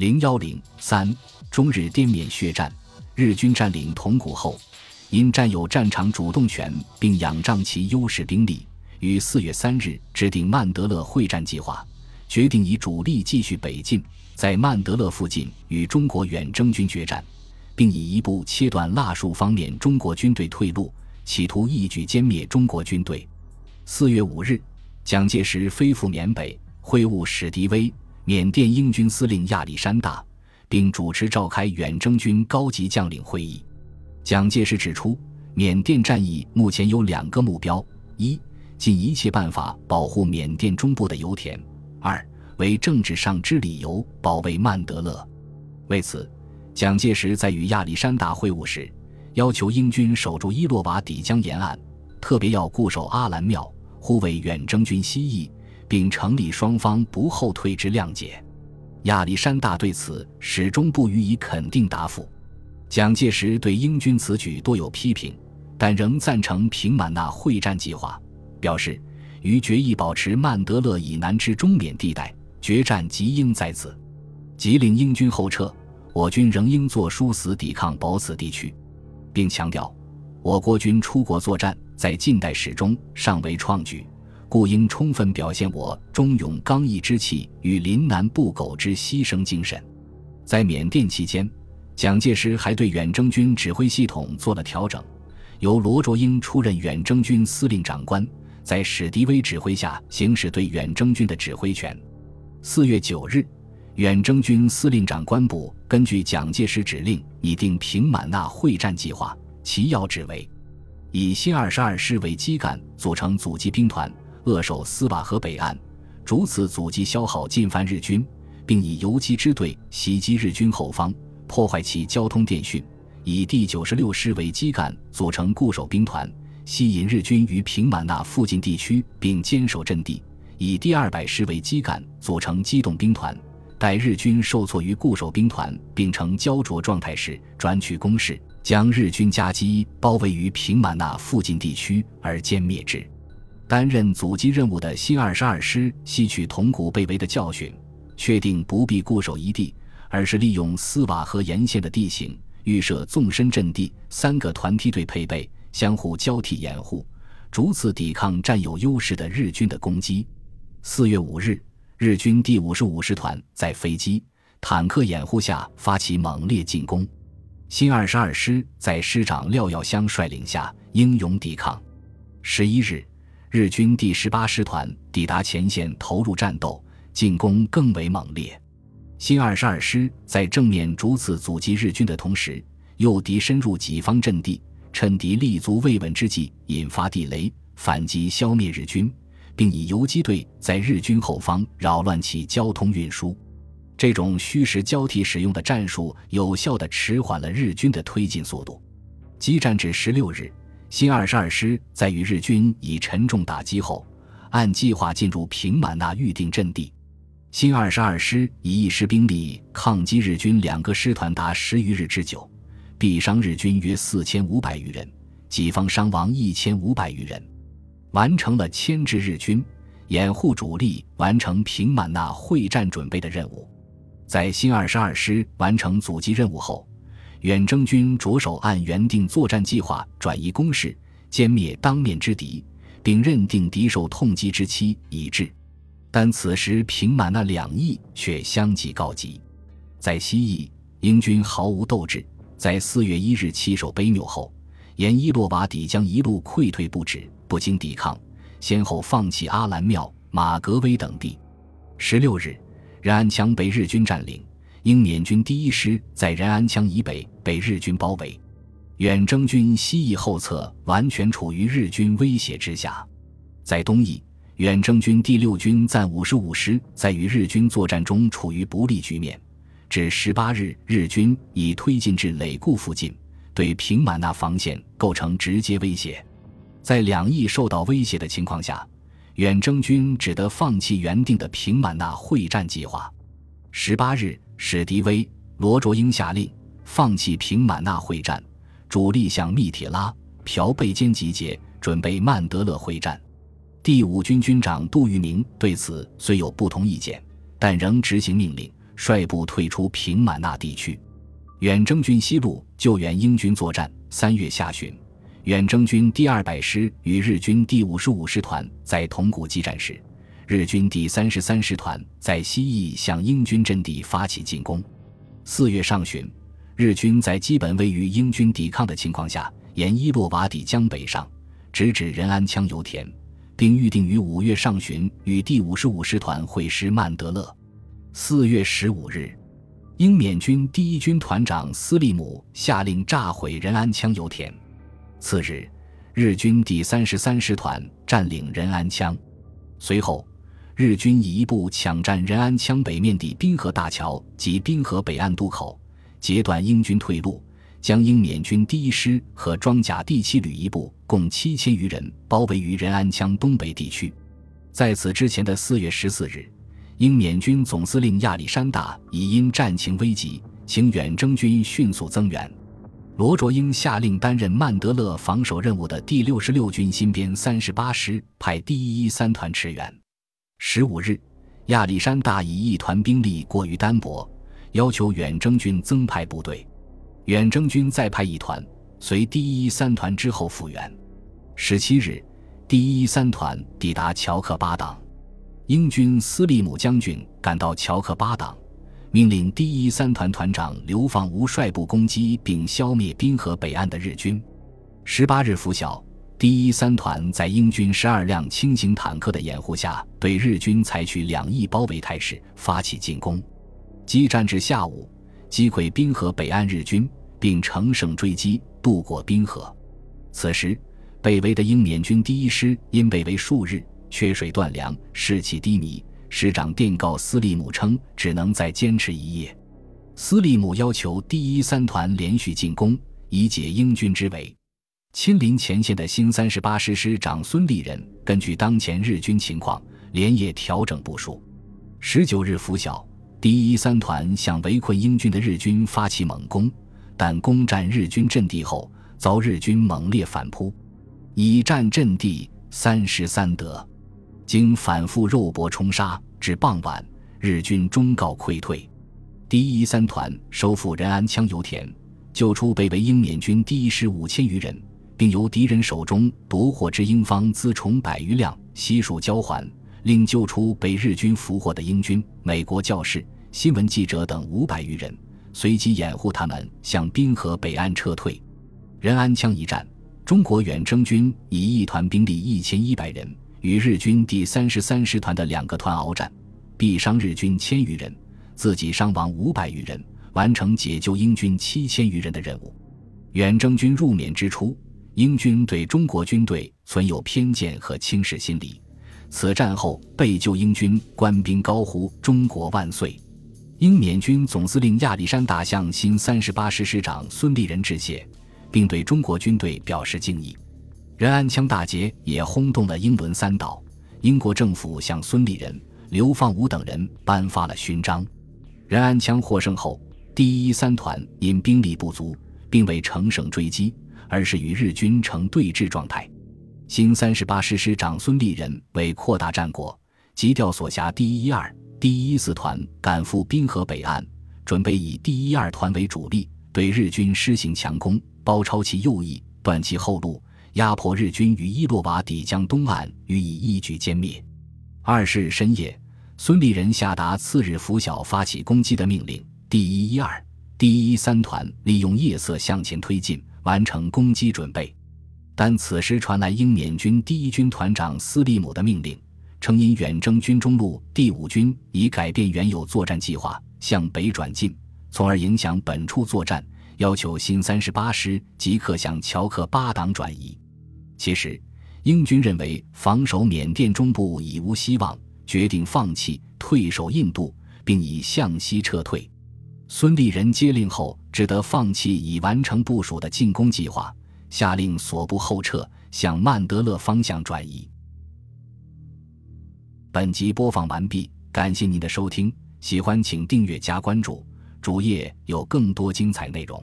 零幺零三中日滇缅血战，日军占领铜鼓后，因占有战场主动权并仰仗其优势兵力，于四月三日制定曼德勒会战计划，决定以主力继续北进，在曼德勒附近与中国远征军决战，并以一部切断腊戍方面中国军队退路，企图一举歼灭中国军队。四月五日，蒋介石飞赴缅北会晤史迪威。缅甸英军司令亚历山大，并主持召开远征军高级将领会议。蒋介石指出，缅甸战役目前有两个目标：一，尽一切办法保护缅甸中部的油田；二，为政治上之理由保卫曼德勒。为此，蒋介石在与亚历山大会晤时，要求英军守住伊洛瓦底江沿岸，特别要固守阿兰庙，护卫远征军西翼。并成立双方不后退之谅解。亚历山大对此始终不予以肯定答复。蒋介石对英军此举多有批评，但仍赞成平满纳会战计划，表示于决议保持曼德勒以南之中缅地带，决战即应在此，即令英军后撤，我军仍应作殊死抵抗保此地区，并强调，我国军出国作战在近代史中尚未创举。故应充分表现我忠勇刚毅之气与临难不苟之牺牲精神。在缅甸期间，蒋介石还对远征军指挥系统做了调整，由罗卓英出任远征军司令长官，在史迪威指挥下行使对远征军的指挥权。四月九日，远征军司令长官部根据蒋介石指令拟定平满纳会战计划，其要旨为：以新二十二师为基干，组成阻击兵团。扼守斯瓦河北岸，逐次阻击消耗进犯日军，并以游击支队袭击日军后方，破坏其交通电讯。以第九十六师为基干，组成固守兵团，吸引日军于平满纳附近地区，并坚守阵地。以第二百师为基干，组成机动兵团，待日军受挫于固守兵团并呈焦灼状态时，转取攻势，将日军夹击包围于平满纳附近地区而歼灭之。担任阻击任务的新二十二师吸取铜鼓被围的教训，确定不必固守一地，而是利用斯瓦河沿线的地形，预设纵深阵地，三个团梯队配备，相互交替掩护，逐次抵抗占有优势的日军的攻击。四月五日，日军第五十五师团在飞机、坦克掩护下发起猛烈进攻，新二十二师在师长廖耀湘率领下英勇抵抗。十一日。日军第十八师团抵达前线，投入战斗，进攻更为猛烈。新二十二师在正面逐次阻击日军的同时，诱敌深入己方阵地，趁敌立足未稳之际，引发地雷反击，消灭日军，并以游击队在日军后方扰乱其交通运输。这种虚实交替使用的战术，有效地迟缓了日军的推进速度。激战至十六日。新二十二师在与日军以沉重打击后，按计划进入平满纳预定阵地。新二十二师以一师兵力抗击日军两个师团达十余日之久，毙伤日军约四千五百余人，己方伤亡一千五百余人，完成了牵制日军、掩护主力完成平满纳会战准备的任务。在新二十二师完成阻击任务后。远征军着手按原定作战计划转移攻势，歼灭当面之敌，并认定敌受痛击之期已至。但此时平满那两翼却相继告急。在西翼，英军毫无斗志，在四月一日弃守卑纽后，沿伊洛瓦底江一路溃退不止，不经抵抗，先后放弃阿兰庙、马格威等地。十六日，任安羌被日军占领。英缅军第一师在仁安羌以北被日军包围，远征军西翼后侧完全处于日军威胁之下。在东翼，远征军第六军暂五十五师在与日军作战中处于不利局面。至十八日，日军已推进至垒固附近，对平满纳防线构成直接威胁。在两翼受到威胁的情况下，远征军只得放弃原定的平满纳会战计划。十八日。史迪威、罗卓英下令放弃平满纳会战，主力向密铁拉、朴贝坚集结，准备曼德勒会战。第五军军长杜聿明对此虽有不同意见，但仍执行命令，率部退出平满纳地区。远征军西路救援英军作战。三月下旬，远征军第二百师与日军第五十五师团在铜鼓激战时，日军第三十三师团在西翼向英军阵地发起进攻。四月上旬，日军在基本未与英军抵抗的情况下，沿伊洛瓦底江北上，直指仁安羌油田，并预定于五月上旬与第五十五师团会师曼德勒。四月十五日。英缅军第一军团长斯利姆下令炸毁仁安羌油田。次日，日军第三十三师团占领仁安羌。随后，日军以一部抢占仁安羌北面的滨河大桥及滨河北岸渡口，截断英军退路，将英缅军第一师和装甲第七旅一部共七千余人包围于仁安羌东北地区。在此之前的四月十四日。英缅军总司令亚历山大已因战情危急，请远征军迅速增援。罗卓英下令担任曼德勒防守任务的第六十六军新编三十八师派第一一三团驰援。十五日，亚历山大以一团兵力过于单薄，要求远征军增派部队。远征军再派一团随第一三团之后复员。十七日，第一一三团抵达乔克巴党。英军斯利姆将军赶到乔克巴党，命令第一三团团长刘放吾率部攻击并消灭滨河北岸的日军。十八日拂晓，第一三团在英军十二辆轻型坦克的掩护下，对日军采取两翼包围态势发起进攻。激战至下午，击溃滨河北岸日军，并乘胜追击，渡过滨河。此时，被围的英缅军第一师因被围数日。缺水断粮，士气低迷。师长电告斯利姆称，只能再坚持一夜。斯利姆要求第一三团连续进攻，以解英军之围。亲临前线的新三十八师师长孙立人根据当前日军情况，连夜调整部署。十九日拂晓，第一三团向围困英军的日军发起猛攻，但攻占日军阵地后，遭日军猛烈反扑，以战阵地三十三得。经反复肉搏冲杀，至傍晚，日军终告溃退。第一三团收复仁安羌油田，救出被围英缅军第一师五千余人，并由敌人手中夺获之英方辎重百余辆，悉数交还，另救出被日军俘获的英军、美国教士、新闻记者等五百余人，随即掩护他们向滨河北岸撤退。仁安羌一战，中国远征军以一团兵力一千一百人。与日军第三十三师团的两个团鏖战，毙伤日军千余人，自己伤亡五百余人，完成解救英军七千余人的任务。远征军入缅之初，英军对中国军队存有偏见和轻视心理。此战后被救英军官兵高呼“中国万岁”。英缅军总司令亚历山大向新三十八师师长孙立人致谢，并对中国军队表示敬意。仁安羌大捷也轰动了英伦三岛，英国政府向孙立人、刘放武等人颁发了勋章。仁安羌获胜后，第一三团因兵力不足，并未乘胜追击，而是与日军呈对峙状态。新三十八师师长孙立人为扩大战果，急调所辖第一一二、第一四团赶赴滨河北岸，准备以第一二团为主力，对日军施行强攻，包抄其右翼，断其后路。压迫日军于伊洛瓦底江东岸予以一举歼灭。二十日深夜，孙立人下达次日拂晓发起攻击的命令。第一一二、第一三团利用夜色向前推进，完成攻击准备。但此时传来英缅军第一军团长斯利姆的命令，称因远征军中路第五军已改变原有作战计划，向北转进，从而影响本处作战。要求新三十八师即刻向乔克巴党转移。其实，英军认为防守缅甸中部已无希望，决定放弃，退守印度，并以向西撤退。孙立人接令后，只得放弃已完成部署的进攻计划，下令所部后撤，向曼德勒方向转移。本集播放完毕，感谢您的收听，喜欢请订阅加关注，主页有更多精彩内容。